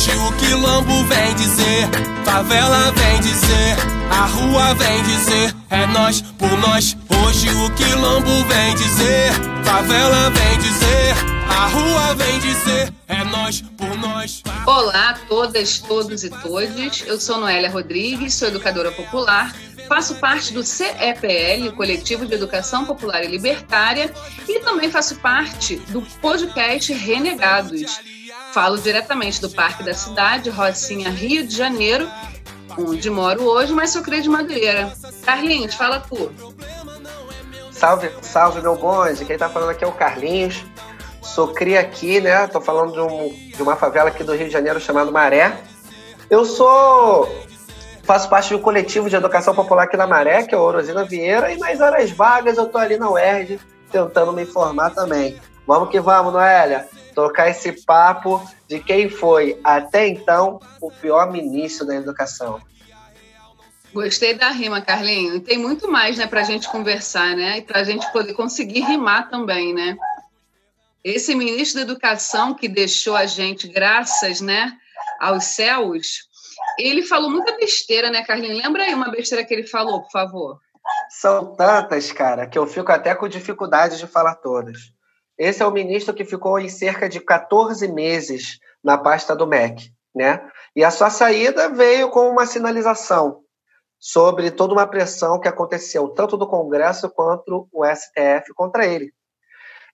Hoje o quilombo vem dizer, favela vem dizer, a rua vem dizer, é nós por nós. Hoje o quilombo vem dizer, favela vem dizer, a rua vem dizer, é nós por nós. Olá a todas, todos e todes. Eu sou Noélia Rodrigues, sou educadora popular faço parte do CEPL, Coletivo de Educação Popular e Libertária, e também faço parte do podcast Renegados. Falo diretamente do Parque da Cidade, Rocinha, Rio de Janeiro, onde moro hoje, mas sou cria de Madureira. Carlinhos, fala tu. Salve, salve, meu bonde. Quem tá falando aqui é o Carlinhos. Sou cria aqui, né? Tô falando de, um, de uma favela aqui do Rio de Janeiro chamada Maré. Eu sou faço parte do coletivo de educação popular aqui na Maré, que é o Orosina Vieira, e nas horas vagas eu tô ali na UERJ tentando me informar também. Vamos que vamos, Noélia, tocar esse papo de quem foi, até então, o pior ministro da educação. Gostei da rima, Carlinho. E tem muito mais, né, pra gente conversar, né? E pra gente poder conseguir rimar também, né? Esse ministro da Educação que deixou a gente, graças, né, aos céus, ele falou muita besteira, né, Carlinhos? Lembra aí uma besteira que ele falou, por favor? São tantas, cara, que eu fico até com dificuldade de falar todas. Esse é o ministro que ficou em cerca de 14 meses na pasta do MEC, né? E a sua saída veio com uma sinalização sobre toda uma pressão que aconteceu tanto do Congresso quanto o STF contra ele.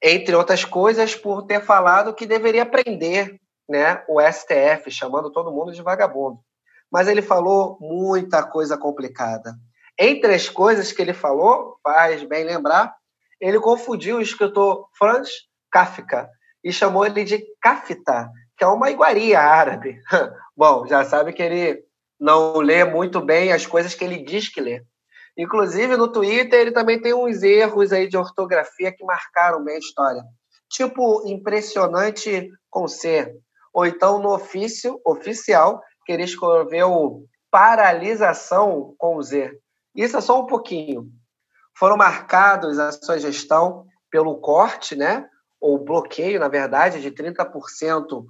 Entre outras coisas, por ter falado que deveria prender né, o STF, chamando todo mundo de vagabundo mas ele falou muita coisa complicada. Entre as coisas que ele falou, faz bem lembrar, ele confundiu o escritor Franz Kafka e chamou ele de Kafta, que é uma iguaria árabe. Bom, já sabe que ele não lê muito bem as coisas que ele diz que lê. Inclusive, no Twitter, ele também tem uns erros aí de ortografia que marcaram bem a história. Tipo, impressionante com C. Ou então, no ofício oficial, que ele escreveu paralisação com Z. Isso é só um pouquinho. Foram marcados a sua gestão pelo corte, né, ou bloqueio, na verdade, de 30%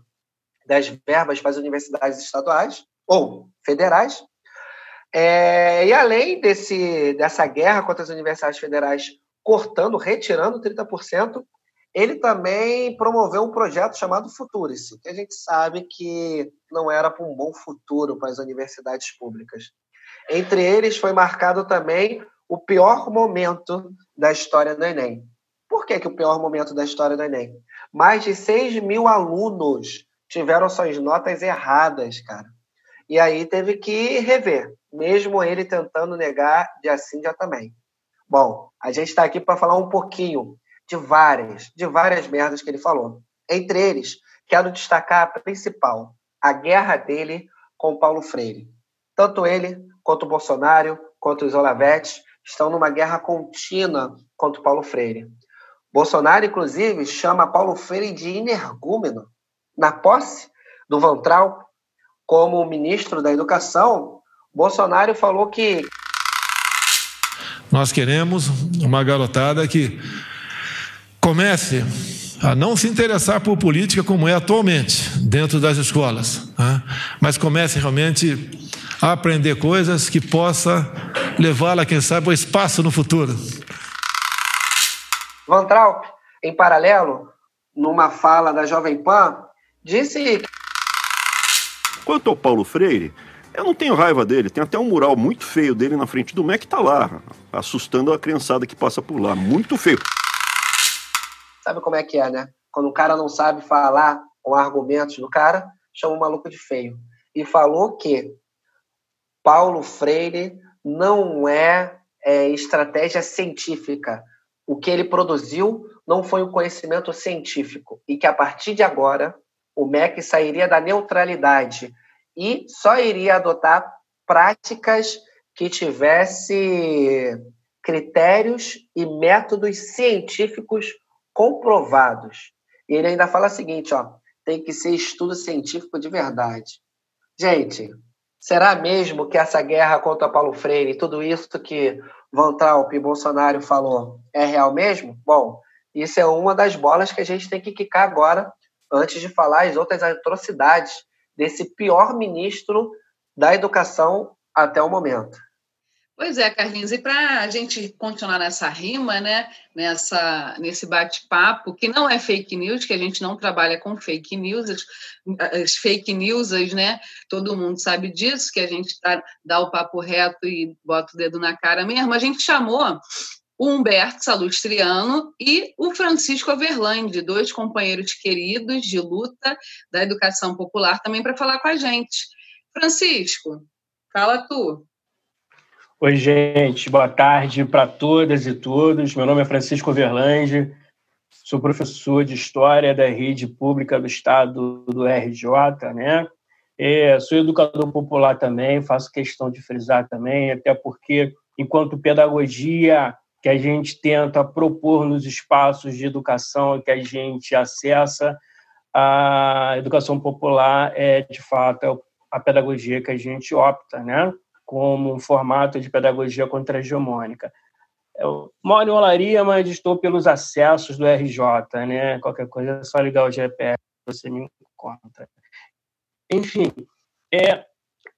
das verbas para as universidades estaduais ou federais. É, e além desse, dessa guerra contra as universidades federais cortando, retirando 30%, ele também promoveu um projeto chamado Futurice, que a gente sabe que não era para um bom futuro para as universidades públicas. Entre eles foi marcado também o pior momento da história do Enem. Por que, que o pior momento da história do Enem? Mais de 6 mil alunos tiveram suas notas erradas, cara. E aí teve que rever, mesmo ele tentando negar de assim já também. Bom, a gente está aqui para falar um pouquinho de várias, de várias merdas que ele falou. Entre eles, quero destacar a principal, a guerra dele com Paulo Freire. Tanto ele, quanto o Bolsonaro, quanto os Olavetes, estão numa guerra contínua contra Paulo Freire. Bolsonaro, inclusive, chama Paulo Freire de energúmeno. Na posse do Vantral como ministro da Educação, Bolsonaro falou que. Nós queremos uma garotada que comece a não se interessar por política como é atualmente dentro das escolas, né? mas comece realmente a aprender coisas que possa levá-la, quem sabe, ao espaço no futuro. Van Traub, em paralelo, numa fala da Jovem Pan, disse Quanto ao Paulo Freire, eu não tenho raiva dele. Tem até um mural muito feio dele na frente do MEC que tá lá, assustando a criançada que passa por lá. Muito feio sabe como é que é, né? Quando o cara não sabe falar com argumentos do cara, chama o maluco de feio. E falou que Paulo Freire não é, é estratégia científica. O que ele produziu não foi um conhecimento científico. E que a partir de agora, o MEC sairia da neutralidade e só iria adotar práticas que tivesse critérios e métodos científicos comprovados. E ele ainda fala o seguinte, ó, tem que ser estudo científico de verdade. Gente, será mesmo que essa guerra contra Paulo Freire e tudo isso que Van Trump e Bolsonaro falou é real mesmo? Bom, isso é uma das bolas que a gente tem que quicar agora, antes de falar as outras atrocidades desse pior ministro da educação até o momento. Pois é, Carlinhos, e para a gente continuar nessa rima, né, nessa, nesse bate-papo, que não é fake news, que a gente não trabalha com fake news, as, fake news, né, todo mundo sabe disso, que a gente tá, dá o papo reto e bota o dedo na cara mesmo, a gente chamou o Humberto Salustriano e o Francisco Overland, dois companheiros queridos de luta da educação popular, também para falar com a gente. Francisco, fala tu. Oi, gente, boa tarde para todas e todos. Meu nome é Francisco Verlange, sou professor de História da Rede Pública do Estado do RJ, né? É, sou educador popular também, faço questão de frisar também, até porque, enquanto pedagogia que a gente tenta propor nos espaços de educação que a gente acessa, a educação popular é, de fato, a pedagogia que a gente opta, né? Como um formato de pedagogia contra-hegemônica. Eu moro em Olaria, mas estou pelos acessos do RJ, né? Qualquer coisa é só ligar o GPS, você me encontra. Enfim, é,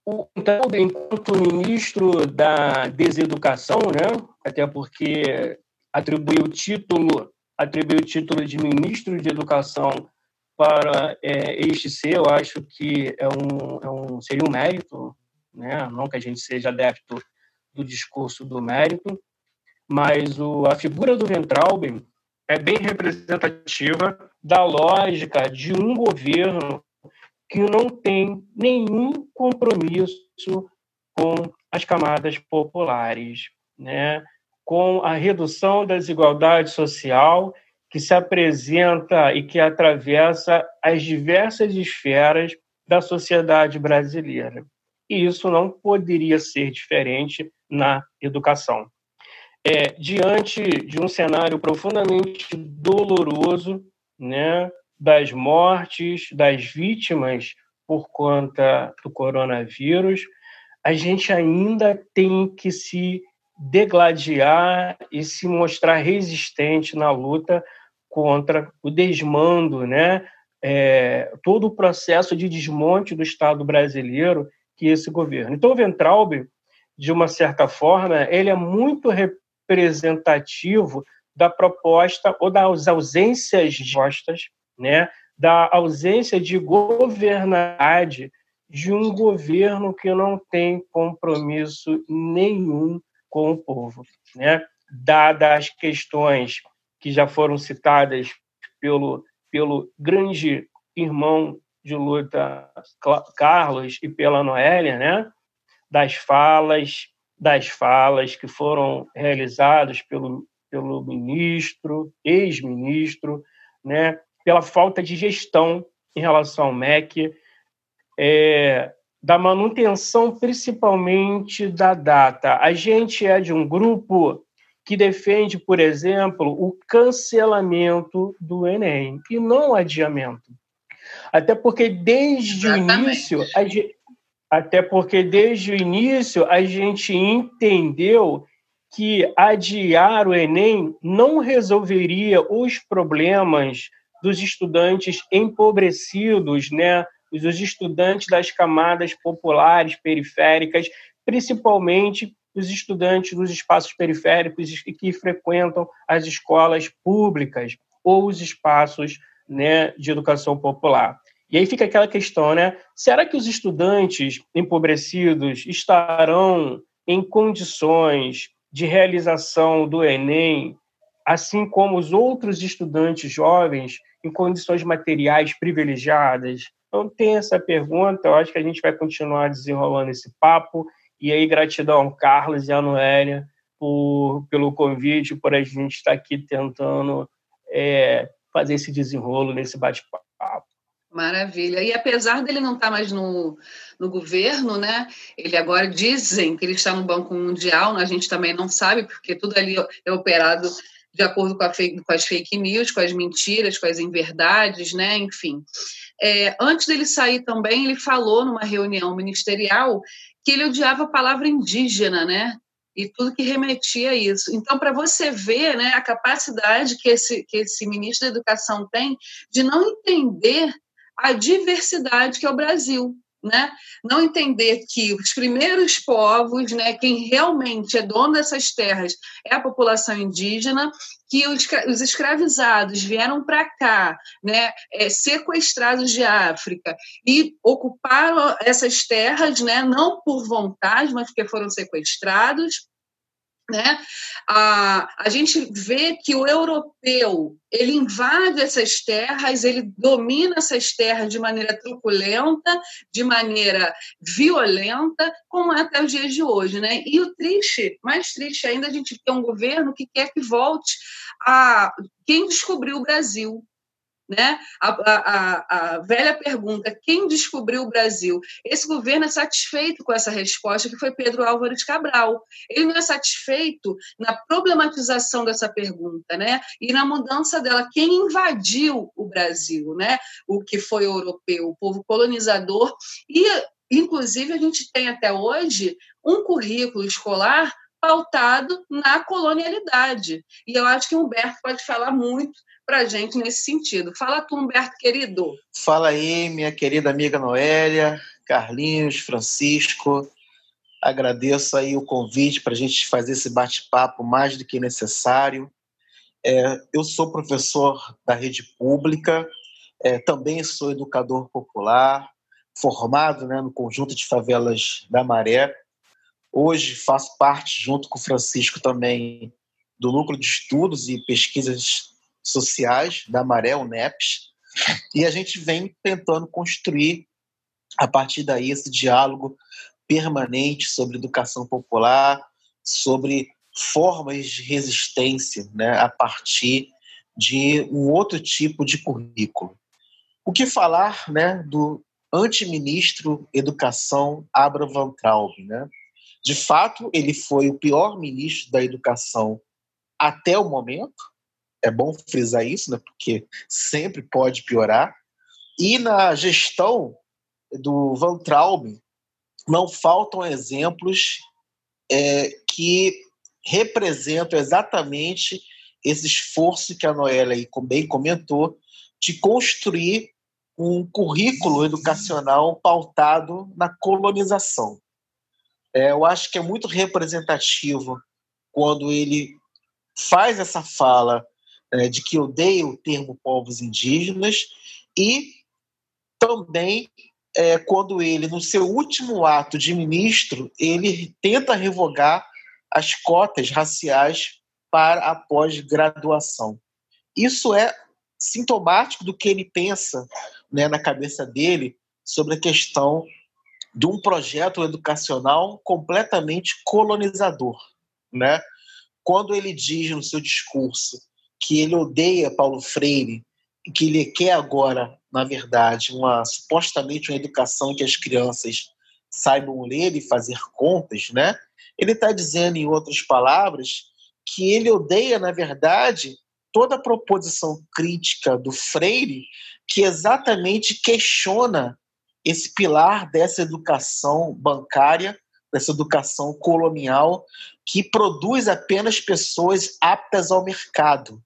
o, então, enquanto ministro da Deseducação, né? Até porque atribuiu o título, atribuiu o título de ministro de Educação para é, este ser, eu acho que é um, é um, seria um mérito né? não que a gente seja adepto do discurso do mérito, mas o, a figura do Ventralben é bem representativa da lógica de um governo que não tem nenhum compromisso com as camadas populares, né? com a redução da desigualdade social que se apresenta e que atravessa as diversas esferas da sociedade brasileira e isso não poderia ser diferente na educação. É, diante de um cenário profundamente doloroso, né, das mortes, das vítimas por conta do coronavírus, a gente ainda tem que se degladiar e se mostrar resistente na luta contra o desmando, né? É, todo o processo de desmonte do Estado brasileiro que esse governo. Então, o Ventralbe, de uma certa forma, ele é muito representativo da proposta ou das ausências postas, né, da ausência de governabilidade de um governo que não tem compromisso nenhum com o povo, né? Dadas as questões que já foram citadas pelo pelo grande irmão de luta Carlos e pela Noélia, né? Das falas, das falas que foram realizadas pelo pelo ministro, ex-ministro, né? Pela falta de gestão em relação ao MEC, é, da manutenção principalmente da data. A gente é de um grupo que defende, por exemplo, o cancelamento do Enem e não o adiamento. Até porque desde Exatamente. o início, a, até porque desde o início a gente entendeu que adiar o Enem não resolveria os problemas dos estudantes empobrecidos, né? os estudantes das camadas populares, periféricas, principalmente os estudantes dos espaços periféricos que frequentam as escolas públicas ou os espaços né, de educação popular. E aí fica aquela questão, né? Será que os estudantes empobrecidos estarão em condições de realização do Enem, assim como os outros estudantes jovens em condições materiais privilegiadas? Então tem essa pergunta, eu acho que a gente vai continuar desenrolando esse papo. E aí, gratidão, Carlos e a Noélia, por, pelo convite, por a gente estar aqui tentando é, fazer esse desenrolo nesse bate-papo. Maravilha. E apesar dele não estar mais no, no governo, né? Ele agora dizem que ele está no Banco Mundial, a gente também não sabe, porque tudo ali é operado de acordo com, fake, com as fake news, com as mentiras, com as inverdades, né? Enfim. É, antes dele sair também, ele falou numa reunião ministerial que ele odiava a palavra indígena, né? E tudo que remetia a isso. Então, para você ver né, a capacidade que esse, que esse ministro da Educação tem de não entender a diversidade que é o Brasil. Né? Não entender que os primeiros povos, né, quem realmente é dono dessas terras é a população indígena, que os, escravizados vieram para cá, né, é, sequestrados de África e ocuparam essas terras, né, não por vontade, mas porque foram sequestrados né? A, a gente vê que o europeu ele invade essas terras, ele domina essas terras de maneira truculenta, de maneira violenta, como é até os dias de hoje. Né? E o triste, mais triste ainda, a gente tem um governo que quer que volte a quem descobriu o Brasil, né? A, a, a, velha pergunta: quem descobriu o Brasil? Esse governo é satisfeito com essa resposta, que foi Pedro Álvaro de Cabral. Ele não é satisfeito na problematização dessa pergunta, né? E na mudança dela. Quem invadiu o Brasil, né? O que foi europeu, o povo colonizador. E, inclusive, a gente tem até hoje um currículo escolar pautado na colonialidade. E eu acho que Humberto pode falar muito para a gente nesse sentido. Fala tu, Humberto, querido. Fala aí, minha querida amiga Noélia, Carlinhos, Francisco. Agradeço aí o convite para a gente fazer esse bate-papo mais do que necessário. É, eu sou professor da rede pública, é, também sou educador popular, formado né, no conjunto de favelas da Maré. Hoje faço parte, junto com o Francisco, também do Núcleo de Estudos e Pesquisas sociais da Maré, NEPS, e a gente vem tentando construir, a partir daí, esse diálogo permanente sobre educação popular, sobre formas de resistência né, a partir de um outro tipo de currículo. O que falar né, do antiministro Educação Abra Van Traub? Né? De fato, ele foi o pior ministro da educação até o momento, é bom frisar isso, né, porque sempre pode piorar. E na gestão do Van Traub, não faltam exemplos é, que representam exatamente esse esforço que a Noélia aí bem comentou de construir um currículo educacional pautado na colonização. É, eu acho que é muito representativo quando ele faz essa fala é, de que odeia o termo povos indígenas e também é, quando ele, no seu último ato de ministro, ele tenta revogar as cotas raciais para a pós-graduação. Isso é sintomático do que ele pensa né, na cabeça dele sobre a questão de um projeto educacional completamente colonizador. Né? Quando ele diz no seu discurso que ele odeia Paulo Freire e que ele quer agora, na verdade, uma supostamente uma educação que as crianças saibam ler e fazer contas, né? Ele está dizendo, em outras palavras, que ele odeia, na verdade, toda a proposição crítica do Freire que exatamente questiona esse pilar dessa educação bancária, dessa educação colonial, que produz apenas pessoas aptas ao mercado.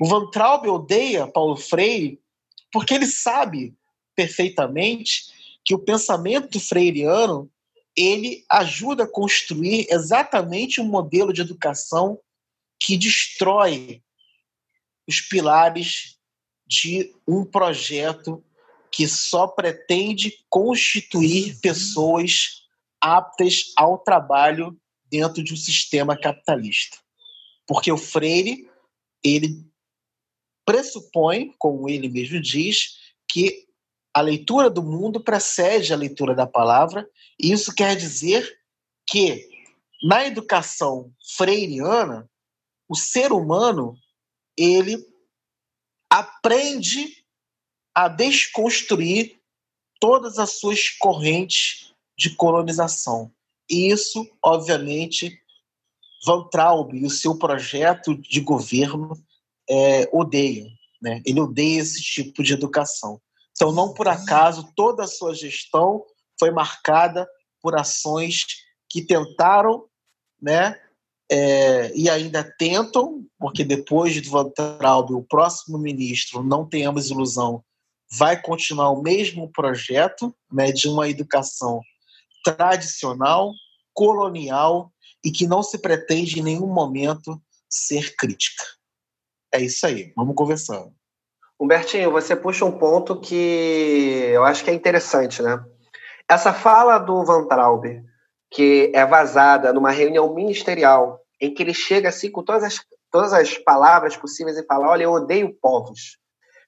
O Van Traub odeia Paulo Freire porque ele sabe perfeitamente que o pensamento freireano ele ajuda a construir exatamente um modelo de educação que destrói os pilares de um projeto que só pretende constituir pessoas aptas ao trabalho dentro de um sistema capitalista. Porque o Freire, ele pressupõe, como ele mesmo diz, que a leitura do mundo precede a leitura da palavra, e isso quer dizer que na educação freiriana, o ser humano ele aprende a desconstruir todas as suas correntes de colonização. E isso, obviamente, Van Traub e o seu projeto de governo é, odeia. Né? Ele odeia esse tipo de educação. Então, não por acaso, toda a sua gestão foi marcada por ações que tentaram, né, é, e ainda tentam, porque depois de Van Traub, o próximo ministro, não tenhamos ilusão, vai continuar o mesmo projeto né, de uma educação tradicional, colonial e que não se pretende em nenhum momento ser crítica. É isso aí, vamos conversando. Humbertinho, você puxa um ponto que eu acho que é interessante, né? Essa fala do Van Traub, que é vazada numa reunião ministerial, em que ele chega assim com todas as, todas as palavras possíveis e fala: Olha, eu odeio povos.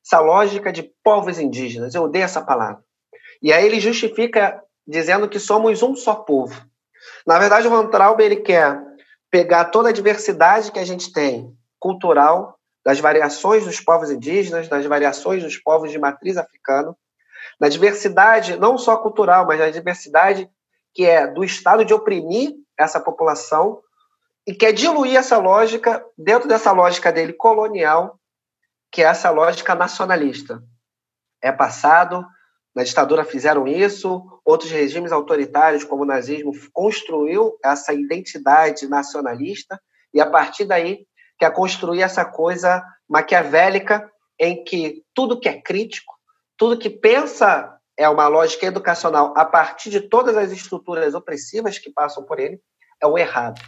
Essa lógica de povos indígenas, eu odeio essa palavra. E aí ele justifica dizendo que somos um só povo. Na verdade, o Van Traub ele quer pegar toda a diversidade que a gente tem, cultural, das variações dos povos indígenas, das variações dos povos de matriz africana, na diversidade não só cultural, mas na diversidade que é do estado de oprimir essa população e quer diluir essa lógica dentro dessa lógica dele colonial, que é essa lógica nacionalista. É passado, na ditadura fizeram isso, outros regimes autoritários, como o nazismo, construiu essa identidade nacionalista e a partir daí quer construir essa coisa maquiavélica em que tudo que é crítico, tudo que pensa é uma lógica educacional a partir de todas as estruturas opressivas que passam por ele, é o errado.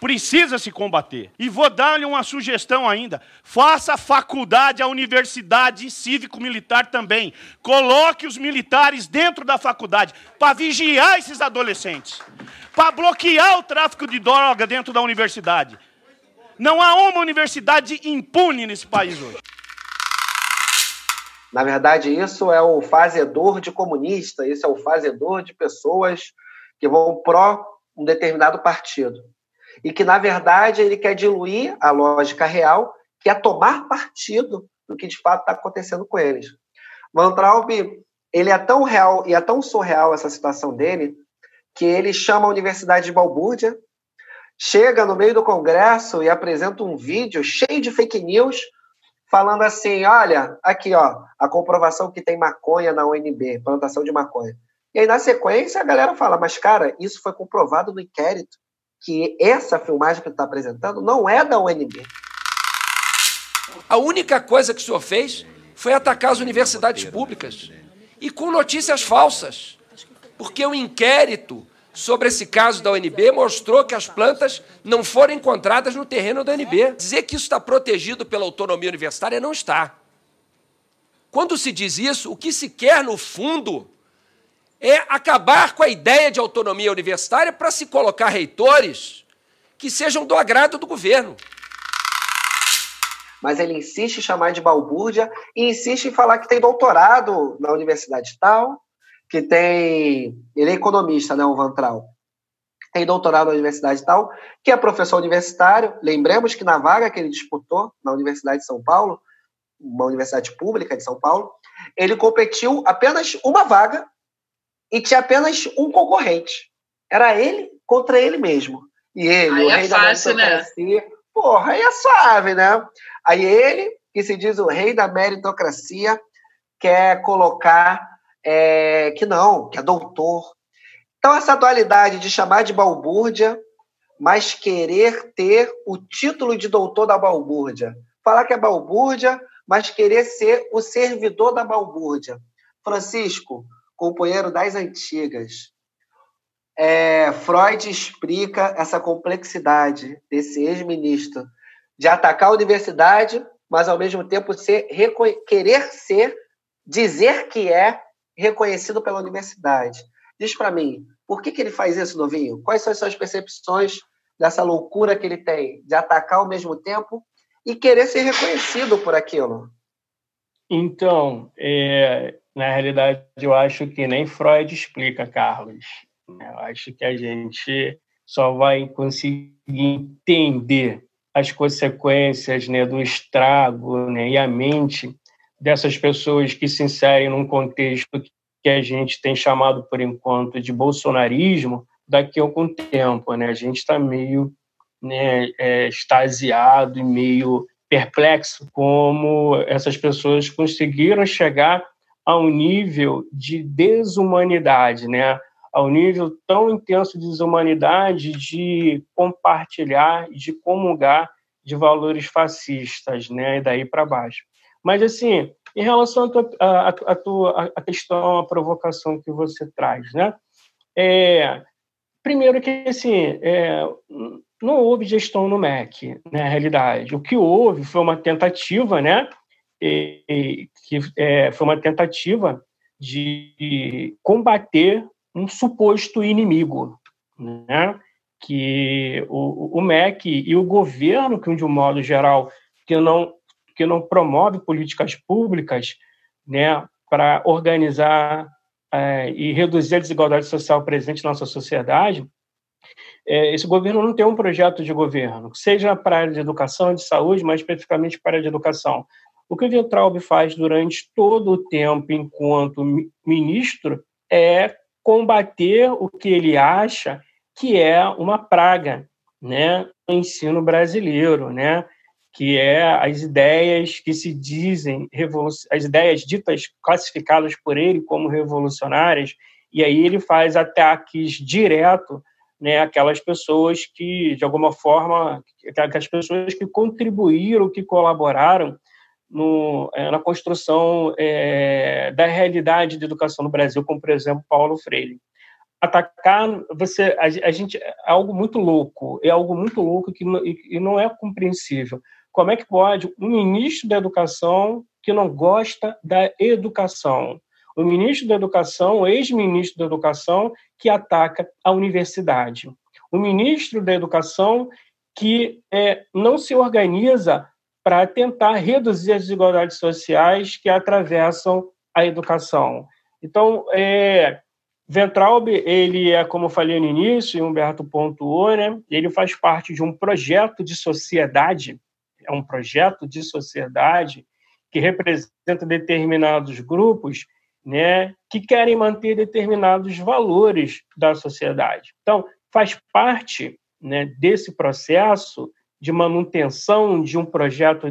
Precisa se combater. E vou dar-lhe uma sugestão ainda. Faça a faculdade, a universidade cívico-militar também. Coloque os militares dentro da faculdade para vigiar esses adolescentes, para bloquear o tráfico de droga dentro da universidade. Não há uma universidade impune nesse país hoje. Na verdade, isso é o fazedor de comunista, isso é o fazedor de pessoas que vão pró um determinado partido. E que, na verdade, ele quer diluir a lógica real, que é tomar partido do que de fato está acontecendo com eles. Van Traub, ele é tão real e é tão surreal essa situação dele, que ele chama a Universidade de Balbúrdia, chega no meio do Congresso e apresenta um vídeo cheio de fake news, falando assim: olha, aqui, ó, a comprovação que tem maconha na UNB, plantação de maconha. E aí, na sequência, a galera fala: mas, cara, isso foi comprovado no inquérito, que essa filmagem que está apresentando não é da UNB. A única coisa que o senhor fez foi atacar as universidades públicas e com notícias falsas, porque o inquérito sobre esse caso da UNB mostrou que as plantas não foram encontradas no terreno da UNB. Dizer que isso está protegido pela autonomia universitária não está. Quando se diz isso, o que se quer, no fundo, é acabar com a ideia de autonomia universitária para se colocar reitores que sejam do agrado do governo. Mas ele insiste em chamar de balbúrdia e insiste em falar que tem doutorado na universidade tal, que tem. Ele é economista, né, o Vantral. Tem doutorado na universidade tal, que é professor universitário. Lembremos que na vaga que ele disputou na Universidade de São Paulo, uma universidade pública de São Paulo, ele competiu apenas uma vaga e tinha apenas um concorrente. Era ele contra ele mesmo. E ele, aí o é rei fácil, da meritocracia. Né? Porra, aí é suave, né? Aí ele, que se diz o rei da meritocracia, quer colocar é, que não, que é doutor. Então, essa dualidade de chamar de balbúrdia, mas querer ter o título de doutor da balbúrdia. Falar que é balbúrdia, mas querer ser o servidor da balbúrdia. Francisco, companheiro das antigas, é, Freud explica essa complexidade desse ex-ministro de atacar a universidade, mas ao mesmo tempo ser, querer ser, dizer que é reconhecido pela universidade. Diz para mim, por que, que ele faz isso, novinho? Quais são as suas percepções dessa loucura que ele tem de atacar ao mesmo tempo e querer ser reconhecido por aquilo? Então, é, na realidade, eu acho que nem Freud explica, Carlos. Eu acho que a gente só vai conseguir entender as consequências né, do estrago né, e a mente dessas pessoas que se inserem num contexto que a gente tem chamado por enquanto de bolsonarismo daqui a algum tempo, né? A gente está meio né, é, extasiado e meio perplexo como essas pessoas conseguiram chegar a um nível de desumanidade, né? A um nível tão intenso de desumanidade de compartilhar, de comungar de valores fascistas, né? E daí para baixo. Mas, assim, Em relação à tua, a, tua, a questão, a provocação que você traz, né? É, primeiro que, assim, é, não houve gestão no MEC, na realidade. O que houve foi uma tentativa, né? E, que é, foi uma tentativa de combater um suposto inimigo, né? Que o, o MEC e o governo, que de um modo geral que não que não promove políticas públicas, né, para organizar é, e reduzir a desigualdade social presente na nossa sociedade, é, esse governo não tem um projeto de governo, seja para a área de educação, de saúde, mas especificamente para a área de educação. O que o Weintraub faz durante todo o tempo, enquanto ministro, é combater o que ele acha que é uma praga né, no ensino brasileiro, né, que é as ideias que se dizem, as ideias ditas, classificadas por ele como revolucionárias, e aí ele faz ataques direto né, aquelas pessoas que, de alguma forma, aquelas pessoas que contribuíram, que colaboraram no, é, na construção é, da realidade de educação no Brasil, como, por exemplo, Paulo Freire. Atacar, você, a, a gente, é algo muito louco, é algo muito louco que não, e não é compreensível. Como é que pode um ministro da educação que não gosta da educação? O ministro da Educação, o ex-ministro da Educação, que ataca a universidade. O ministro da Educação que é, não se organiza para tentar reduzir as desigualdades sociais que atravessam a educação. Então, é, Ventralb, ele é, como eu falei no início, e Humberto pontuou, né, ele faz parte de um projeto de sociedade, é um projeto de sociedade que representa determinados grupos né, que querem manter determinados valores da sociedade. Então, faz parte né, desse processo de manutenção de um projeto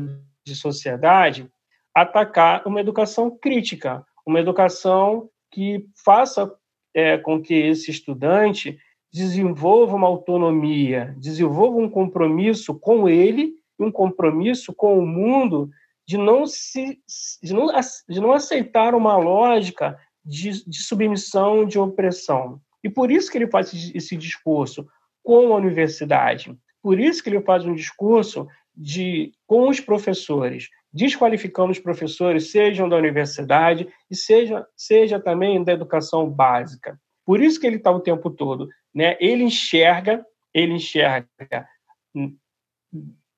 de sociedade atacar uma educação crítica, uma educação que faça é, com que esse estudante desenvolva uma autonomia, desenvolva um compromisso com ele, um compromisso com o mundo de não, se, de não, de não aceitar uma lógica de, de submissão, de opressão. E por isso que ele faz esse discurso com a universidade. Por isso que ele faz um discurso de, com os professores, desqualificando os professores, sejam da universidade e seja, seja também da educação básica. Por isso que ele está o tempo todo. Né? Ele enxerga, ele enxerga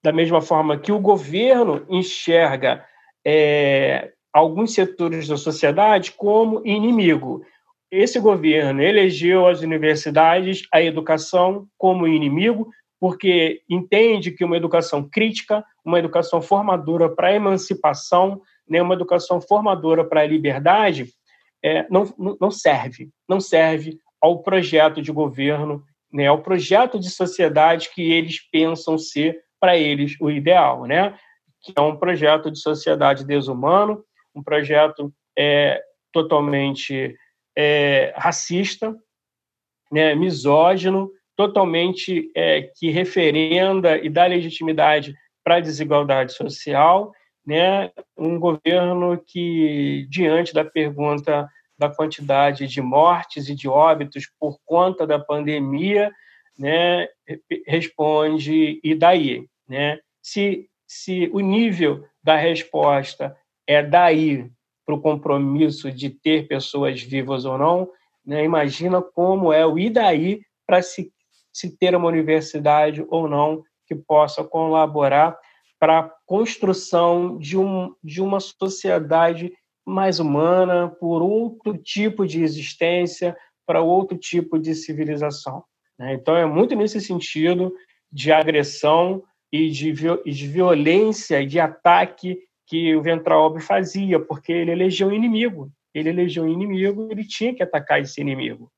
da mesma forma que o governo enxerga é, alguns setores da sociedade como inimigo. Esse governo elegeu as universidades, a educação como inimigo, porque entende que uma educação crítica, uma educação formadora para a emancipação, né, uma educação formadora para a liberdade, é, não, não serve, não serve ao projeto de governo, né, ao projeto de sociedade que eles pensam ser para eles o ideal, né? Que é um projeto de sociedade desumano, um projeto é, totalmente é, racista, né, misógino, totalmente é, que referenda e dá legitimidade para a desigualdade social, né? Um governo que diante da pergunta da quantidade de mortes e de óbitos por conta da pandemia, né, responde e daí, né? Se, se o nível da resposta é daí para o compromisso de ter pessoas vivas ou não, né? imagina como é o e daí para se, se ter uma universidade ou não que possa colaborar para a construção de, um, de uma sociedade mais humana, por outro tipo de existência, para outro tipo de civilização. Né? Então, é muito nesse sentido de agressão e de, de violência de ataque que o Ventralb fazia, porque ele elegeu um inimigo. Ele elegeu um inimigo, ele tinha que atacar esse inimigo.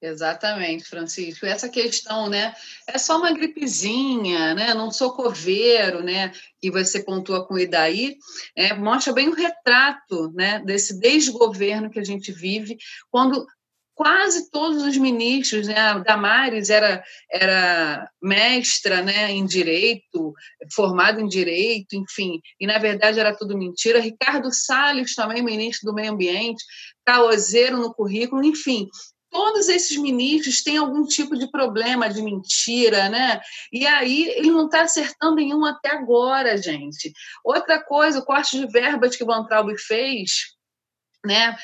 Exatamente, Francisco. Essa questão, né? É só uma gripezinha, né? Não sou coveiro, né? Que você pontua com o Idaí, é, mostra bem o retrato, né? Desse desgoverno que a gente vive, quando quase todos os ministros, né? A Damares era, era mestra né, em direito, formada em direito, enfim, e na verdade era tudo mentira. Ricardo Salles, também ministro do Meio Ambiente, caoseiro no currículo, enfim. Todos esses ministros têm algum tipo de problema de mentira, né? E aí ele não está acertando nenhum até agora, gente. Outra coisa, o corte de verbas que o Van Traub fez, né,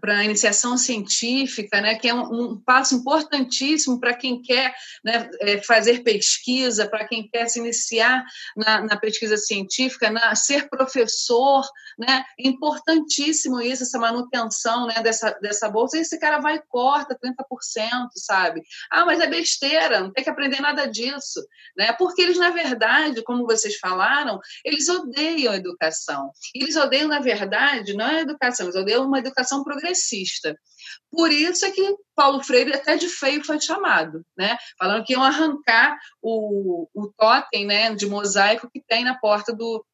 para a iniciação científica, né, que é um, um passo importantíssimo para quem quer né, é, fazer pesquisa, para quem quer se iniciar na, na pesquisa científica, na, ser professor, né, importantíssimo isso, essa manutenção né, dessa, dessa bolsa. E esse cara vai e corta 30%, sabe? Ah, mas é besteira, não tem que aprender nada disso, né? Porque eles, na verdade, como vocês falaram, eles odeiam a educação. Eles odeiam, na verdade, não é a educação, eles odeiam uma educação progressista. Por isso é que Paulo Freire até de feio foi chamado, né? Falando que iam arrancar o, o totem né, de mosaico que tem na porta do,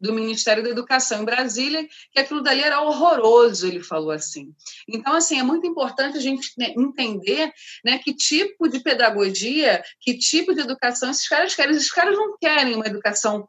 do Ministério da Educação em Brasília, que aquilo dali era horroroso, ele falou assim. Então, assim, é muito importante a gente né, entender né, que tipo de pedagogia, que tipo de educação esses caras querem. Esses caras não querem uma educação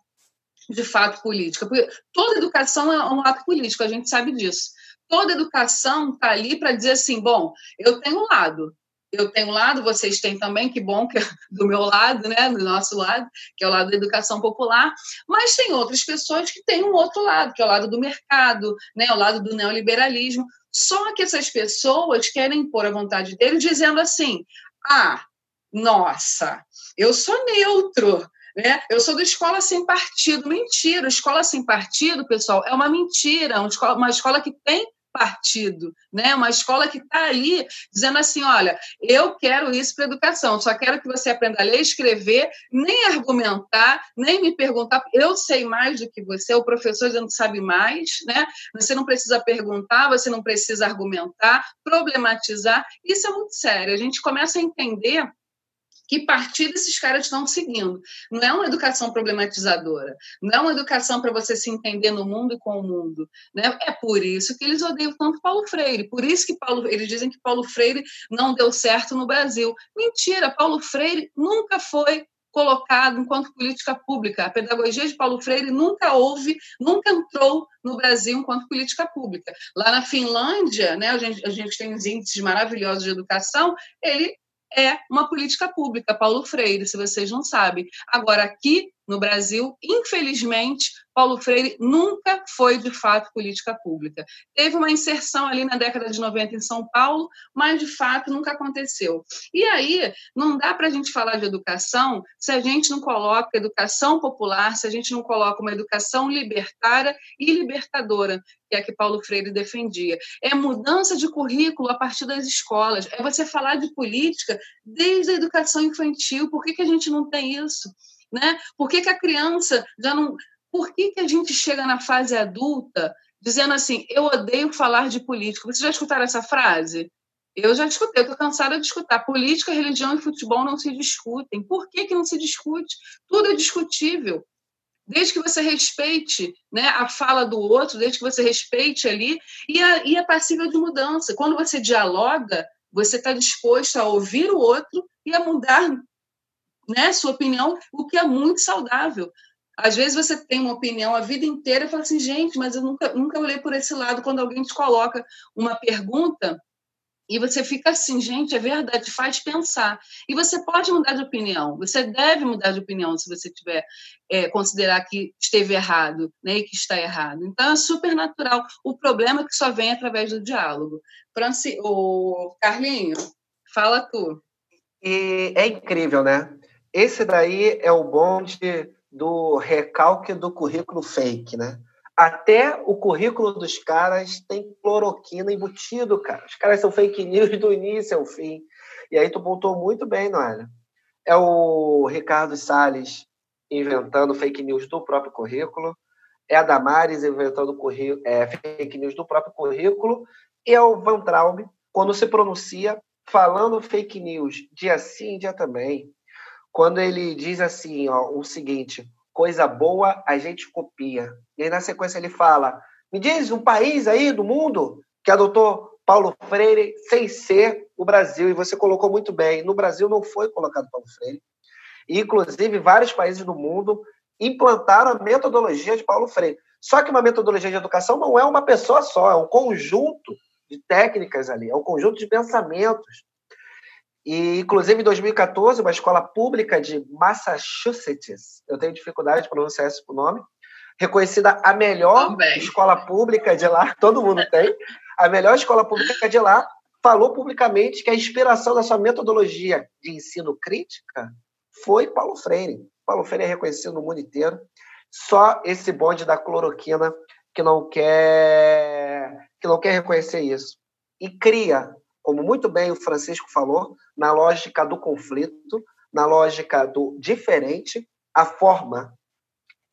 de fato política, porque toda educação é um ato político, a gente sabe disso toda educação está ali para dizer assim: bom, eu tenho um lado, eu tenho um lado, vocês têm também, que bom que é do meu lado, né, do nosso lado, que é o lado da educação popular, mas tem outras pessoas que têm um outro lado, que é o lado do mercado, né, o lado do neoliberalismo. Só que essas pessoas querem impor a vontade deles dizendo assim: ah, nossa, eu sou neutro, né? Eu sou da escola sem partido. Mentira, escola sem partido, pessoal, é uma mentira. Uma escola, uma escola que tem partido, né? Uma escola que está ali dizendo assim, olha, eu quero isso para educação, só quero que você aprenda a ler, escrever, nem argumentar, nem me perguntar, eu sei mais do que você, o professor não sabe mais, né? Você não precisa perguntar, você não precisa argumentar, problematizar, isso é muito sério. A gente começa a entender que partido esses caras estão seguindo. Não é uma educação problematizadora, não é uma educação para você se entender no mundo e com o mundo. Né? É por isso que eles odeiam tanto Paulo Freire, por isso que Paulo, eles dizem que Paulo Freire não deu certo no Brasil. Mentira, Paulo Freire nunca foi colocado enquanto política pública. A pedagogia de Paulo Freire nunca houve, nunca entrou no Brasil enquanto política pública. Lá na Finlândia, né, a, gente, a gente tem os índices maravilhosos de educação, ele é uma política pública, Paulo Freire, se vocês não sabem. Agora, aqui no Brasil, infelizmente, Paulo Freire nunca foi de fato política pública. Teve uma inserção ali na década de 90 em São Paulo, mas de fato nunca aconteceu. E aí, não dá para a gente falar de educação se a gente não coloca educação popular, se a gente não coloca uma educação libertária e libertadora, que é a que Paulo Freire defendia. É mudança de currículo a partir das escolas, é você falar de política desde a educação infantil. Por que, que a gente não tem isso? Né? Por que, que a criança já não por que, que a gente chega na fase adulta dizendo assim, eu odeio falar de política? Vocês já escutaram essa frase? Eu já escutei, estou cansada de escutar. Política, religião e futebol não se discutem. Por que, que não se discute? Tudo é discutível. Desde que você respeite né, a fala do outro, desde que você respeite ali, e, a, e é passível de mudança. Quando você dialoga, você está disposto a ouvir o outro e a mudar né, sua opinião, o que é muito saudável. Às vezes você tem uma opinião a vida inteira e fala assim, gente, mas eu nunca, nunca olhei por esse lado. Quando alguém te coloca uma pergunta e você fica assim, gente, é verdade, faz pensar. E você pode mudar de opinião, você deve mudar de opinião se você tiver é, considerar que esteve errado né, e que está errado. Então é super natural. O problema é que só vem através do diálogo. Franci... O Carlinho, fala tu. E é incrível, né? Esse daí é o bonde do recalque do currículo fake, né? Até o currículo dos caras tem cloroquina embutido, cara. Os caras são fake news do início ao fim. E aí tu pontou muito bem, Noélia. É o Ricardo Salles inventando fake news do próprio currículo. É a Damares inventando é, fake news do próprio currículo. E é o Van Traub, quando se pronuncia falando fake news dia sim, dia também quando ele diz assim, ó, o seguinte: coisa boa a gente copia. E aí, na sequência, ele fala: me diz um país aí do mundo que adotou Paulo Freire sem ser o Brasil. E você colocou muito bem: no Brasil não foi colocado Paulo Freire. E, inclusive, vários países do mundo implantaram a metodologia de Paulo Freire. Só que uma metodologia de educação não é uma pessoa só, é um conjunto de técnicas ali, é um conjunto de pensamentos. E, inclusive, em 2014, uma escola pública de Massachusetts, eu tenho dificuldade de pronunciar esse nome, reconhecida a melhor Também. escola pública de lá, todo mundo tem, a melhor escola pública de lá, falou publicamente que a inspiração da sua metodologia de ensino crítica foi Paulo Freire. Paulo Freire é reconhecido no mundo inteiro. Só esse bonde da cloroquina que não quer que não quer reconhecer isso. E cria, como muito bem o Francisco falou, na lógica do conflito, na lógica do diferente, a forma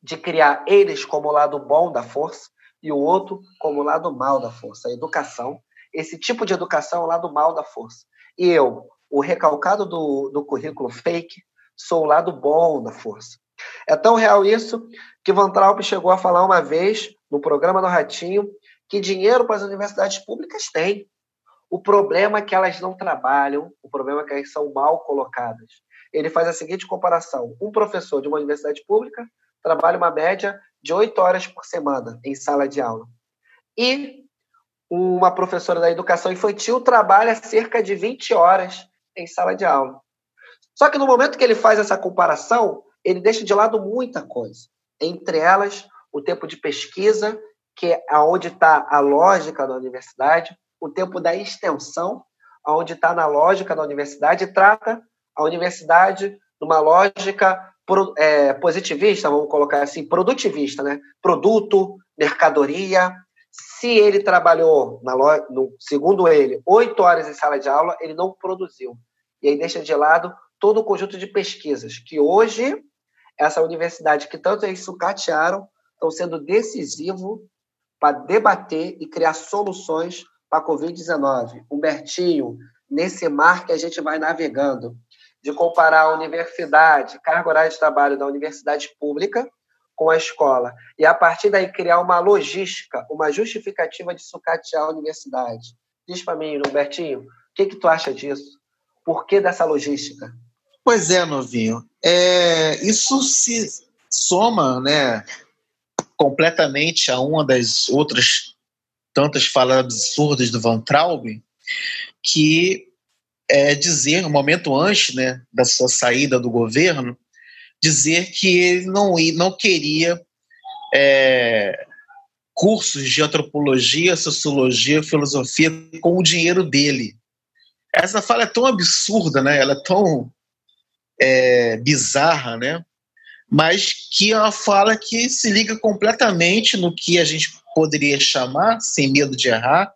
de criar eles como o lado bom da força e o outro como o lado mal da força, a educação. Esse tipo de educação é o lado mal da força. E eu, o recalcado do, do currículo fake, sou o lado bom da força. É tão real isso que Van Traub chegou a falar uma vez no programa do Ratinho que dinheiro para as universidades públicas tem. O problema é que elas não trabalham, o problema é que elas são mal colocadas. Ele faz a seguinte comparação: um professor de uma universidade pública trabalha uma média de oito horas por semana em sala de aula. E uma professora da educação infantil trabalha cerca de 20 horas em sala de aula. Só que no momento que ele faz essa comparação, ele deixa de lado muita coisa. Entre elas, o tempo de pesquisa, que é onde está a lógica da universidade, o tempo da extensão, onde está na lógica da universidade, e trata a universidade numa lógica é, positivista, vamos colocar assim, produtivista, né? Produto, mercadoria. Se ele trabalhou, na no, segundo ele, oito horas em sala de aula, ele não produziu. E aí deixa de lado todo o conjunto de pesquisas que hoje essa universidade que tanto eles sucatearam estão sendo decisivo para debater e criar soluções para a Covid-19. Humbertinho, nesse mar que a gente vai navegando, de comparar a universidade, carga horária de trabalho da universidade pública com a escola, e a partir daí criar uma logística, uma justificativa de sucatear a universidade. Diz para mim, Humbertinho, o que, que tu acha disso? Por que dessa logística? Pois é, novinho. É, isso se soma né, completamente a uma das outras tantas falas absurdas do Van Traub, que é dizer, no momento antes né, da sua saída do governo, dizer que ele não, não queria é, cursos de antropologia, sociologia, filosofia com o dinheiro dele. Essa fala é tão absurda, né? ela é tão é, bizarra, né? Mas que é uma fala que se liga completamente no que a gente poderia chamar, sem medo de errar,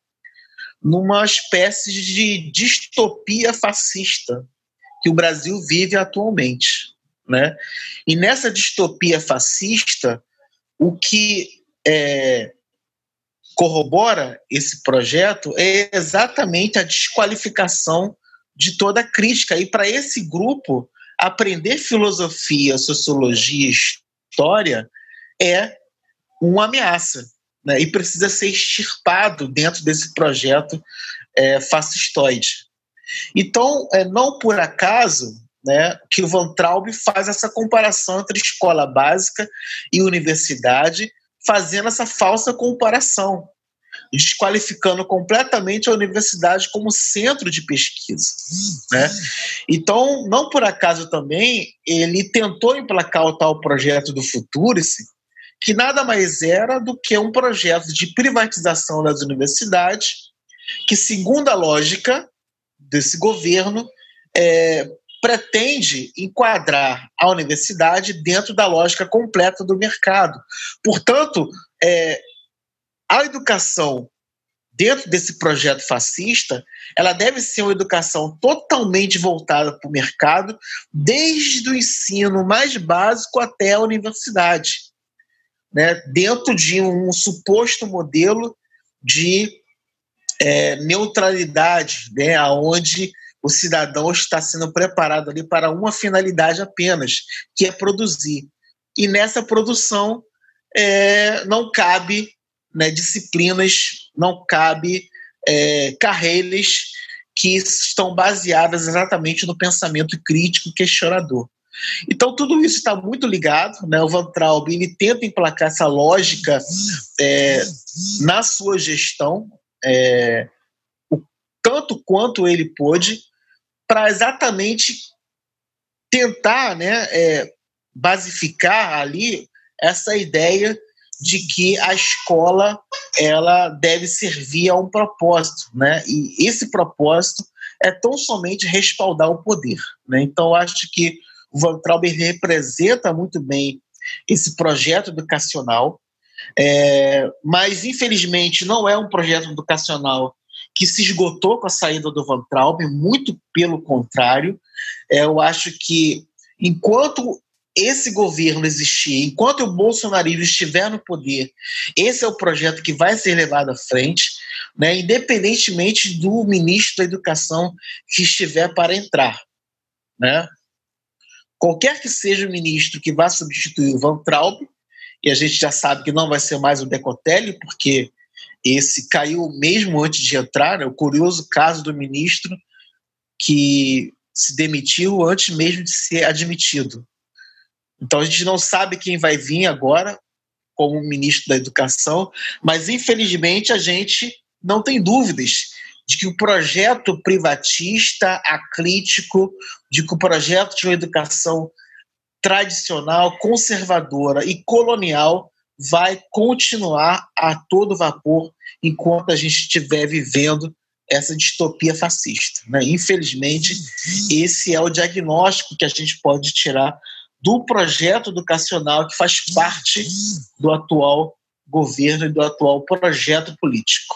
numa espécie de distopia fascista que o Brasil vive atualmente. Né? E nessa distopia fascista, o que é, corrobora esse projeto é exatamente a desqualificação de toda crítica. E para esse grupo, aprender filosofia, sociologia, história é uma ameaça né, e precisa ser extirpado dentro desse projeto é, fascistoide. Então, é, não por acaso né, que o Van Traub faz essa comparação entre escola básica e universidade, fazendo essa falsa comparação desqualificando completamente a universidade como centro de pesquisa. Né? Então, não por acaso também, ele tentou emplacar o tal projeto do Futurice, que nada mais era do que um projeto de privatização das universidades, que, segundo a lógica desse governo, é, pretende enquadrar a universidade dentro da lógica completa do mercado. Portanto, é, a educação dentro desse projeto fascista, ela deve ser uma educação totalmente voltada para o mercado, desde o ensino mais básico até a universidade, né? dentro de um suposto modelo de é, neutralidade, né? onde o cidadão está sendo preparado ali para uma finalidade apenas, que é produzir. E nessa produção é, não cabe né, disciplinas, não cabe é, carreiras que estão baseadas exatamente no pensamento crítico questionador. Então, tudo isso está muito ligado. Né? O Van Traub ele tenta emplacar essa lógica é, na sua gestão, é, o tanto quanto ele pôde, para exatamente tentar né, é, basificar ali essa ideia de que a escola ela deve servir a um propósito, né? E esse propósito é tão somente respaldar o poder, né? Então acho que o Van Traub representa muito bem esse projeto educacional, é, mas infelizmente não é um projeto educacional que se esgotou com a saída do Van Traub, muito pelo contrário. É, eu acho que enquanto esse governo existir, enquanto o bolsonarismo estiver no poder, esse é o projeto que vai ser levado à frente, né, independentemente do ministro da Educação que estiver para entrar. Né? Qualquer que seja o ministro que vá substituir o Van Traub, e a gente já sabe que não vai ser mais o Decotelli, porque esse caiu mesmo antes de entrar, né? o curioso caso do ministro que se demitiu antes mesmo de ser admitido. Então a gente não sabe quem vai vir agora como ministro da Educação, mas infelizmente a gente não tem dúvidas de que o projeto privatista, acrítico, de que o projeto de uma educação tradicional, conservadora e colonial vai continuar a todo vapor enquanto a gente estiver vivendo essa distopia fascista. Né? Infelizmente, esse é o diagnóstico que a gente pode tirar do projeto educacional que faz parte do atual governo e do atual projeto político.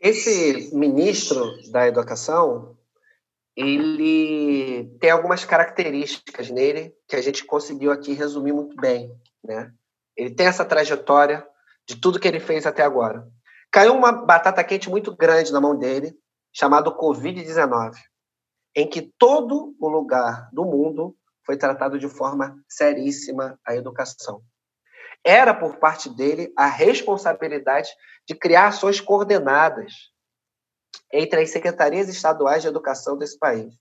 Esse ministro da Educação, ele tem algumas características nele que a gente conseguiu aqui resumir muito bem, né? Ele tem essa trajetória de tudo que ele fez até agora. Caiu uma batata quente muito grande na mão dele, chamado Covid-19 em que todo o lugar do mundo foi tratado de forma seríssima a educação. Era por parte dele a responsabilidade de criar ações coordenadas entre as secretarias estaduais de educação desse país.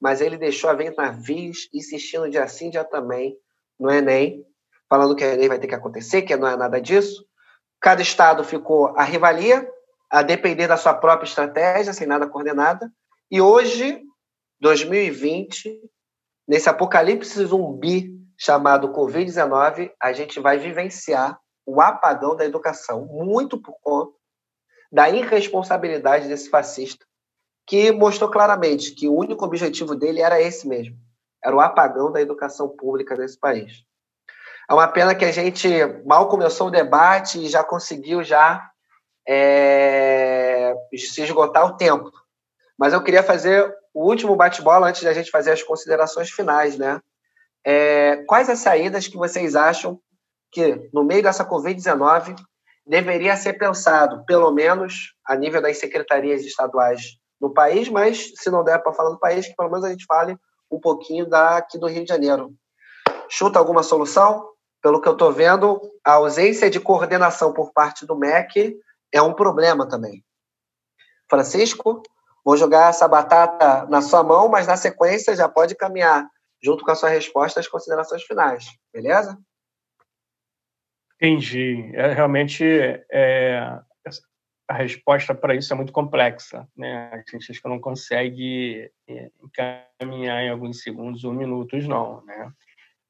Mas ele deixou a ver navios insistindo de assim dia também no Enem, falando que o Enem vai ter que acontecer, que não é nada disso. Cada estado ficou a rivalia, a depender da sua própria estratégia, sem nada coordenada. E hoje 2020, nesse apocalipse zumbi chamado Covid-19, a gente vai vivenciar o apagão da educação, muito por conta da irresponsabilidade desse fascista, que mostrou claramente que o único objetivo dele era esse mesmo, era o apagão da educação pública nesse país. É uma pena que a gente mal começou o debate e já conseguiu já é, se esgotar o tempo. Mas eu queria fazer o último bate-bola antes da gente fazer as considerações finais, né? É, quais as saídas que vocês acham que, no meio dessa Covid-19, deveria ser pensado, pelo menos a nível das secretarias estaduais no país, mas se não der para falar do país, que pelo menos a gente fale um pouquinho daqui do Rio de Janeiro. Chuta alguma solução? Pelo que eu estou vendo, a ausência de coordenação por parte do MEC é um problema também. Francisco? Vou jogar essa batata na sua mão, mas na sequência já pode caminhar junto com a sua resposta as considerações finais, beleza? Entendi. É, realmente, é, a resposta para isso é muito complexa. Né? A gente acho que não consegue é, encaminhar em alguns segundos ou minutos, não. Né?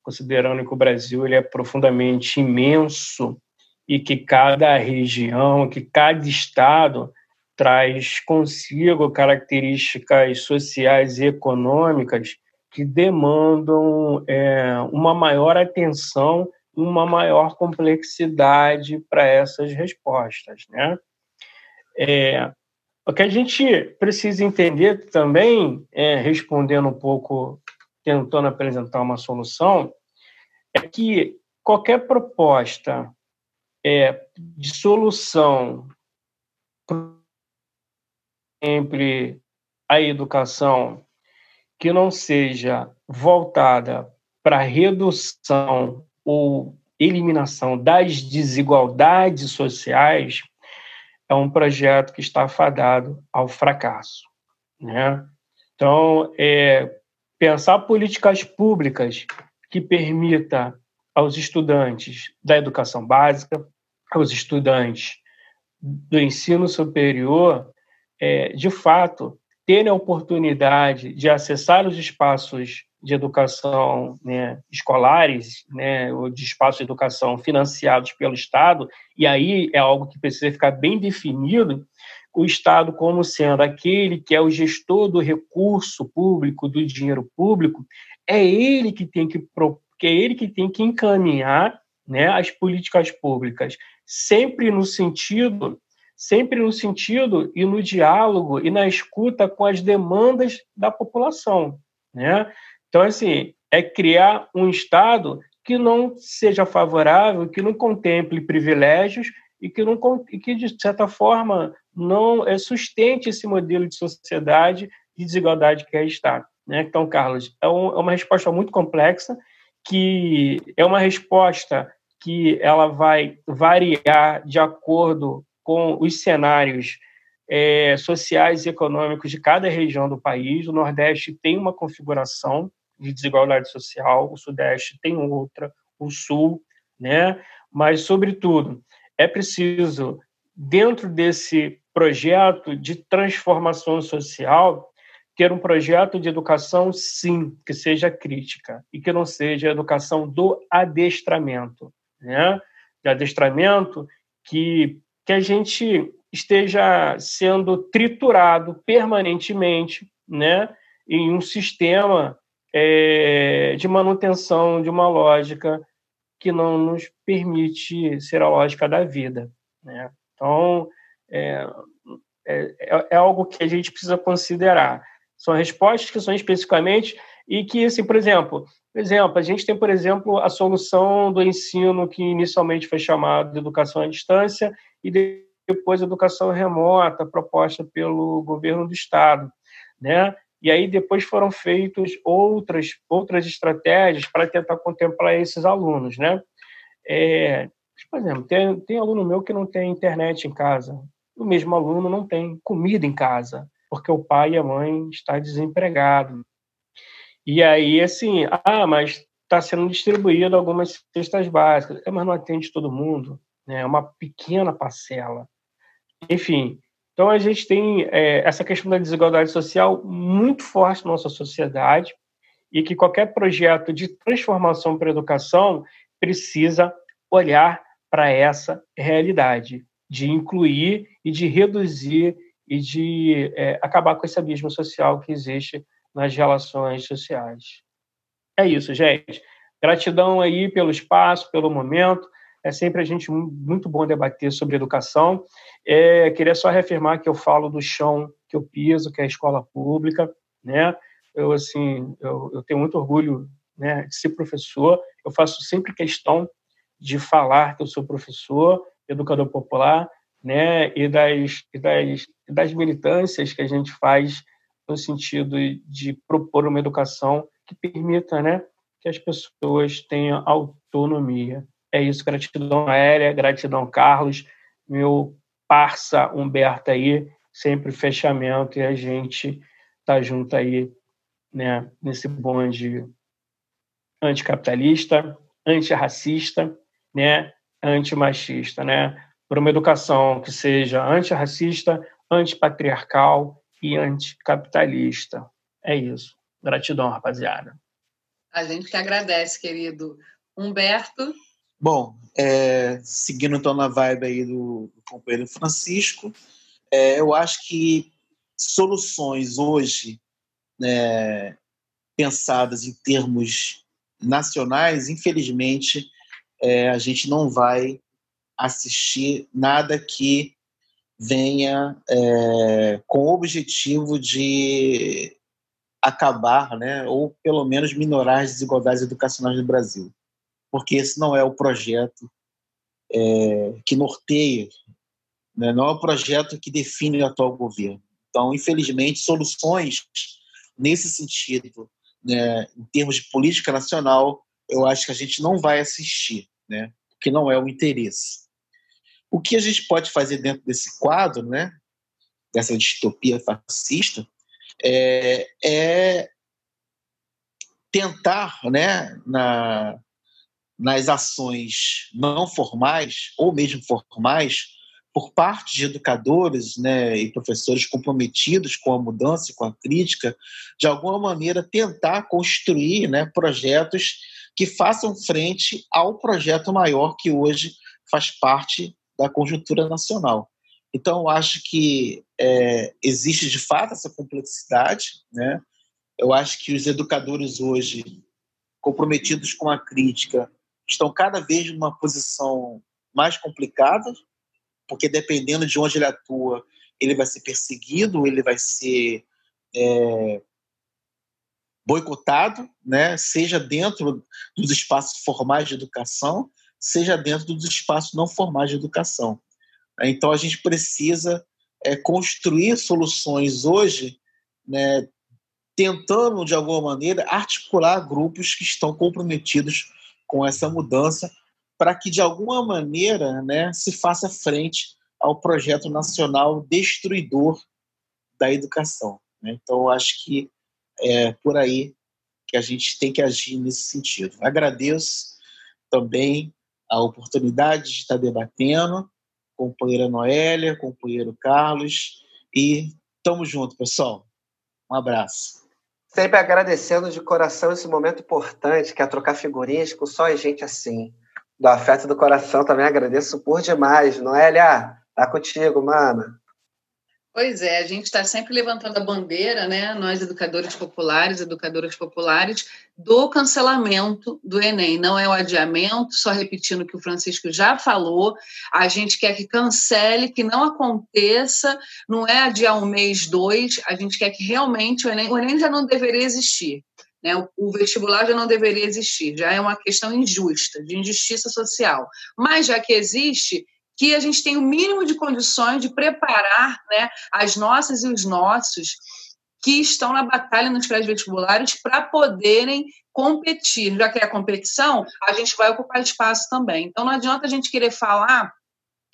Considerando que o Brasil ele é profundamente imenso e que cada região, que cada estado traz consigo características sociais e econômicas que demandam é, uma maior atenção, uma maior complexidade para essas respostas, né? É, o que a gente precisa entender também, é, respondendo um pouco, tentando apresentar uma solução, é que qualquer proposta é, de solução sempre a educação que não seja voltada para redução ou eliminação das desigualdades sociais, é um projeto que está fadado ao fracasso. Né? Então, é, pensar políticas públicas que permita aos estudantes da educação básica, aos estudantes do ensino superior, é, de fato, terem a oportunidade de acessar os espaços de educação né, escolares, né, ou de espaços de educação financiados pelo Estado, e aí é algo que precisa ficar bem definido, o Estado como sendo aquele que é o gestor do recurso público, do dinheiro público, é ele que tem que, que é ele que tem que encaminhar né, as políticas públicas, sempre no sentido sempre no sentido e no diálogo e na escuta com as demandas da população, né? Então, assim, é criar um Estado que não seja favorável, que não contemple privilégios e que, não, e que de certa forma, não é, sustente esse modelo de sociedade de desigualdade que é Estado. Né? Então, Carlos, é, um, é uma resposta muito complexa, que é uma resposta que ela vai variar de acordo com os cenários é, sociais e econômicos de cada região do país. O Nordeste tem uma configuração de desigualdade social, o Sudeste tem outra, o Sul, né? Mas, sobretudo, é preciso, dentro desse projeto de transformação social, ter um projeto de educação, sim, que seja crítica e que não seja a educação do adestramento, né? De adestramento que, que a gente esteja sendo triturado permanentemente, né? Em um sistema é, de manutenção de uma lógica que não nos permite ser a lógica da vida. Né? Então, é, é, é, algo que a gente precisa considerar. São respostas que são especificamente e que, assim, por exemplo, por exemplo, a gente tem, por exemplo, a solução do ensino que inicialmente foi chamado de educação à distância e depois educação remota, proposta pelo governo do estado, né? E aí depois foram feitas outras outras estratégias para tentar contemplar esses alunos, né? É, por exemplo, tem, tem aluno meu que não tem internet em casa. O mesmo aluno não tem comida em casa, porque o pai e a mãe está desempregado. E aí, assim, ah, mas está sendo distribuído algumas cestas básicas, é, mas não atende todo mundo, né? é uma pequena parcela. Enfim, então, a gente tem é, essa questão da desigualdade social muito forte na nossa sociedade e que qualquer projeto de transformação para a educação precisa olhar para essa realidade, de incluir e de reduzir e de é, acabar com esse abismo social que existe nas relações sociais. É isso, gente. Gratidão aí pelo espaço, pelo momento. É sempre a gente muito bom debater sobre educação. É, queria só reafirmar que eu falo do chão que eu piso, que é a escola pública, né? Eu assim, eu, eu tenho muito orgulho, né, de ser professor. Eu faço sempre questão de falar que eu sou professor, educador popular, né, e das, e das, e das militâncias que a gente faz no sentido de propor uma educação que permita, né, que as pessoas tenham autonomia. É isso, gratidão Aérea, gratidão Carlos, meu parça Humberto aí, sempre fechamento e a gente tá junto aí, né, nesse bonde anticapitalista, antirracista, né, antimachista, né, por uma educação que seja antirracista, antipatriarcal e anticapitalista. É isso. Gratidão, rapaziada. A gente que agradece, querido Humberto. Bom, é, seguindo então na vibe aí do, do companheiro Francisco, é, eu acho que soluções hoje né, pensadas em termos nacionais, infelizmente, é, a gente não vai assistir nada que venha é, com o objetivo de acabar, né, ou pelo menos minorar as desigualdades educacionais no Brasil porque esse não é o projeto é, que norteia, né? não é o projeto que define o atual governo. Então, infelizmente, soluções nesse sentido, né, em termos de política nacional, eu acho que a gente não vai assistir, né, porque não é o interesse. O que a gente pode fazer dentro desse quadro, né, dessa distopia fascista, é, é tentar, né, na, nas ações não formais ou mesmo formais, por parte de educadores né, e professores comprometidos com a mudança com a crítica, de alguma maneira tentar construir né, projetos que façam frente ao projeto maior que hoje faz parte da conjuntura nacional. Então, eu acho que é, existe de fato essa complexidade. Né? Eu acho que os educadores hoje, comprometidos com a crítica, estão cada vez numa posição mais complicada, porque dependendo de onde ele atua, ele vai ser perseguido, ele vai ser é, boicotado, né? seja dentro dos espaços formais de educação, seja dentro dos espaços não formais de educação. Então, a gente precisa é, construir soluções hoje, né, tentando, de alguma maneira, articular grupos que estão comprometidos com essa mudança para que, de alguma maneira, né, se faça frente ao projeto nacional destruidor da educação. Né? Então, acho que é por aí que a gente tem que agir nesse sentido. Agradeço também a oportunidade de estar debatendo, companheira Noélia, companheiro Carlos, e estamos juntos, pessoal. Um abraço. Sempre agradecendo de coração esse momento importante, que é trocar figurinhas com só gente assim do afeto do coração também agradeço por demais. Noélia, tá contigo, mana. Pois é, a gente está sempre levantando a bandeira, né, nós educadores populares, educadoras populares, do cancelamento do Enem. Não é o adiamento, só repetindo o que o Francisco já falou, a gente quer que cancele, que não aconteça, não é adiar um mês, dois, a gente quer que realmente o Enem, o Enem já não deveria existir. Né? O, vestibular já não deveria existir, já é uma questão injusta, de injustiça social. Mas já que existe, que a gente tem o mínimo de condições de preparar né, as nossas e os nossos que estão na batalha nos pré-vestibulares para poderem competir. Já que é a competição, a gente vai ocupar espaço também. Então não adianta a gente querer falar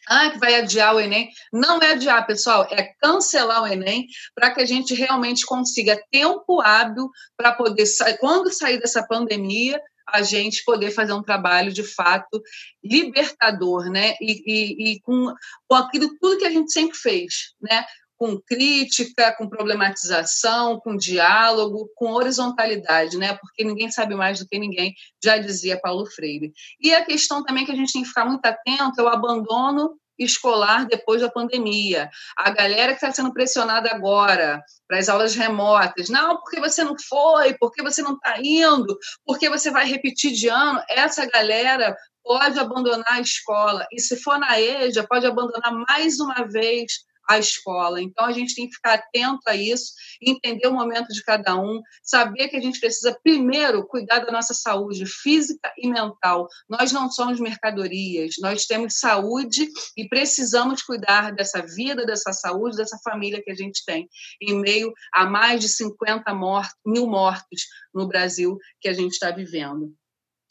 ah, que vai adiar o Enem. Não é adiar, pessoal, é cancelar o Enem para que a gente realmente consiga tempo hábil para poder, quando sair dessa pandemia, a gente poder fazer um trabalho de fato libertador, né? E, e, e com, com aquilo tudo que a gente sempre fez, né? com crítica, com problematização, com diálogo, com horizontalidade, né? Porque ninguém sabe mais do que ninguém, já dizia Paulo Freire. E a questão também que a gente tem que ficar muito atento é o abandono escolar depois da pandemia. A galera que está sendo pressionada agora para as aulas remotas. Não, porque você não foi, porque você não está indo, porque você vai repetir de ano. Essa galera pode abandonar a escola. E se for na EJA, pode abandonar mais uma vez a escola. Então, a gente tem que ficar atento a isso, entender o momento de cada um, saber que a gente precisa, primeiro, cuidar da nossa saúde física e mental. Nós não somos mercadorias, nós temos saúde e precisamos cuidar dessa vida, dessa saúde, dessa família que a gente tem, em meio a mais de 50 mortos, mil mortos no Brasil que a gente está vivendo.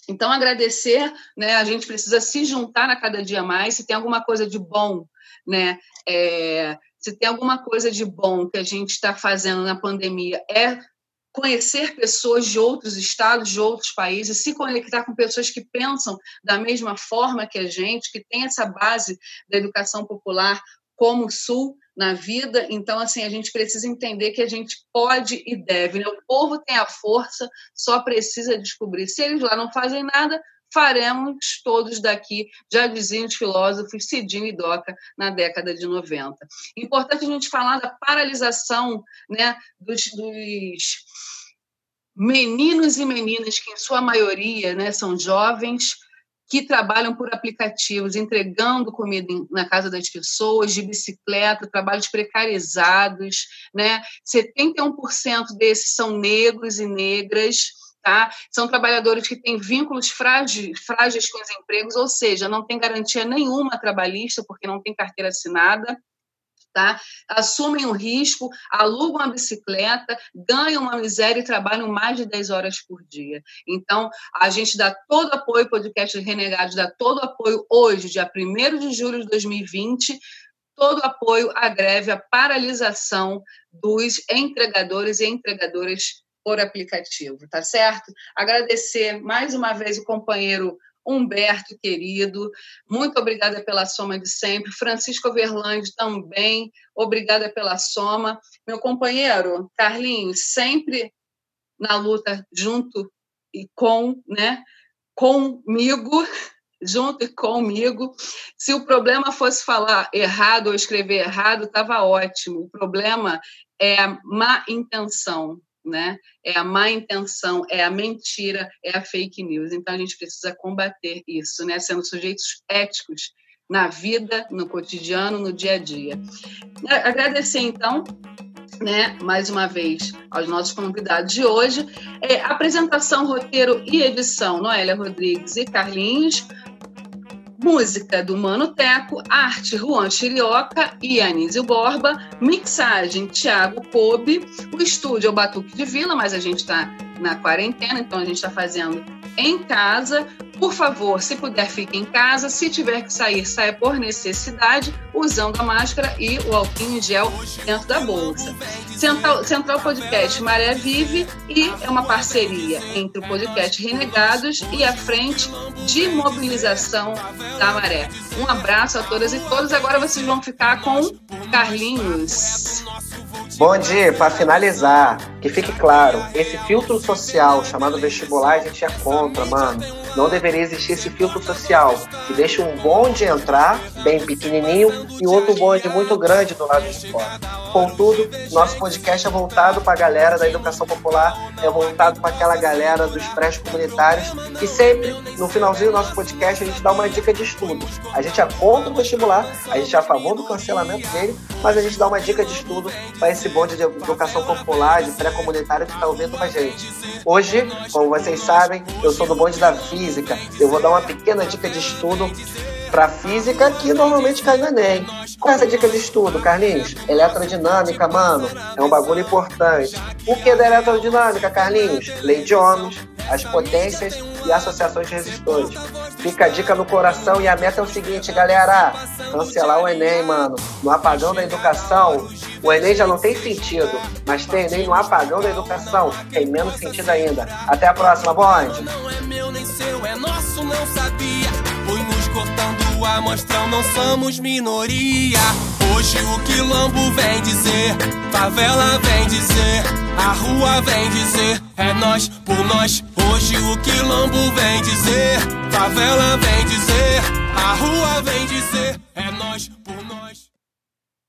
Então, agradecer, né? A gente precisa se juntar a cada dia mais. Se tem alguma coisa de bom né? É, se tem alguma coisa de bom que a gente está fazendo na pandemia é conhecer pessoas de outros estados, de outros países, se conectar com pessoas que pensam da mesma forma que a gente, que tem essa base da educação popular como o Sul na vida. Então, assim, a gente precisa entender que a gente pode e deve. Né? O povo tem a força, só precisa descobrir. Se eles lá não fazem nada, faremos todos daqui, já diziam os filósofos Cidinho e Doca na década de 90. Importante a gente falar da paralisação né, dos, dos meninos e meninas, que em sua maioria né, são jovens, que trabalham por aplicativos, entregando comida na casa das pessoas, de bicicleta, trabalhos precarizados, né? 71% desses são negros e negras, Tá? São trabalhadores que têm vínculos frágeis, frágeis com os empregos, ou seja, não tem garantia nenhuma trabalhista, porque não tem carteira assinada, tá? Assumem o risco, alugam a bicicleta, ganham uma miséria e trabalham mais de 10 horas por dia. Então, a gente dá todo apoio, o podcast Renegados dá todo apoio hoje, dia 1 de julho de 2020, todo apoio à greve, à paralisação dos entregadores e entregadoras por aplicativo, tá certo? Agradecer mais uma vez o companheiro Humberto, querido, muito obrigada pela soma de sempre. Francisco Verlande também, obrigada pela soma. Meu companheiro, Carlinhos, sempre na luta junto e com, né? Comigo, junto e comigo. Se o problema fosse falar errado ou escrever errado, estava ótimo. O problema é a má intenção né? É a má intenção, é a mentira, é a fake news. Então a gente precisa combater isso, né? Sendo sujeitos éticos na vida, no cotidiano, no dia a dia. Agradecer então né, mais uma vez, aos nossos convidados de hoje. É, apresentação, roteiro e edição, Noélia Rodrigues e Carlinhos. Música do Mano Teco, arte Juan Chirioca e Anísio Borba, mixagem Tiago Kobe, o estúdio é o Batuque de Vila, mas a gente está na quarentena, então a gente está fazendo em casa. Por favor, se puder, fique em casa. Se tiver que sair, saia por necessidade, usando a máscara e o alquinho gel dentro da bolsa. Central, Central Podcast Maré Vive e é uma parceria entre o podcast Renegados e a Frente de Mobilização da Maré. Um abraço a todas e todos. Agora vocês vão ficar com Carlinhos. Bom dia, para finalizar, que fique claro, esse filtro social chamado vestibular a gente é contra, mano. Não deveria existir esse filtro social que deixa um bonde entrar, bem pequenininho, e outro bonde muito grande do lado de fora. Contudo, nosso podcast é voltado para a galera da educação popular, é voltado para aquela galera dos prédios comunitários, e sempre, no finalzinho do nosso podcast, a gente dá uma dica de estudo. A gente é contra o vestibular, a gente é a favor do cancelamento dele, mas a gente dá uma dica de estudo para esse bonde de educação popular, de pré-comunitário que está ouvindo com a gente. Hoje, como vocês sabem, eu sou do bonde da física. Eu vou dar uma pequena dica de estudo para física que normalmente cai no Enem. Qual é essa dica de estudo, Carlinhos? Eletrodinâmica, mano, é um bagulho importante. O que é da eletrodinâmica, Carlinhos? Lei de Ohms, as potências e associações de resistores. Fica a dica no coração e a meta é o seguinte, galera: cancelar o Enem, mano. No apagão da educação, o Enem já não tem sentido, mas ter Enem no apagão da educação tem menos sentido ainda. Até a próxima, bonde. Não é meu nem seu, é nosso, não sabia. Foi nos cortando a mostrão, não somos minoria. Hoje o quilombo vem dizer, favela vem dizer, a rua vem dizer, é nós por nós. Hoje o quilombo vem dizer, favela vem dizer, a rua vem dizer, é nós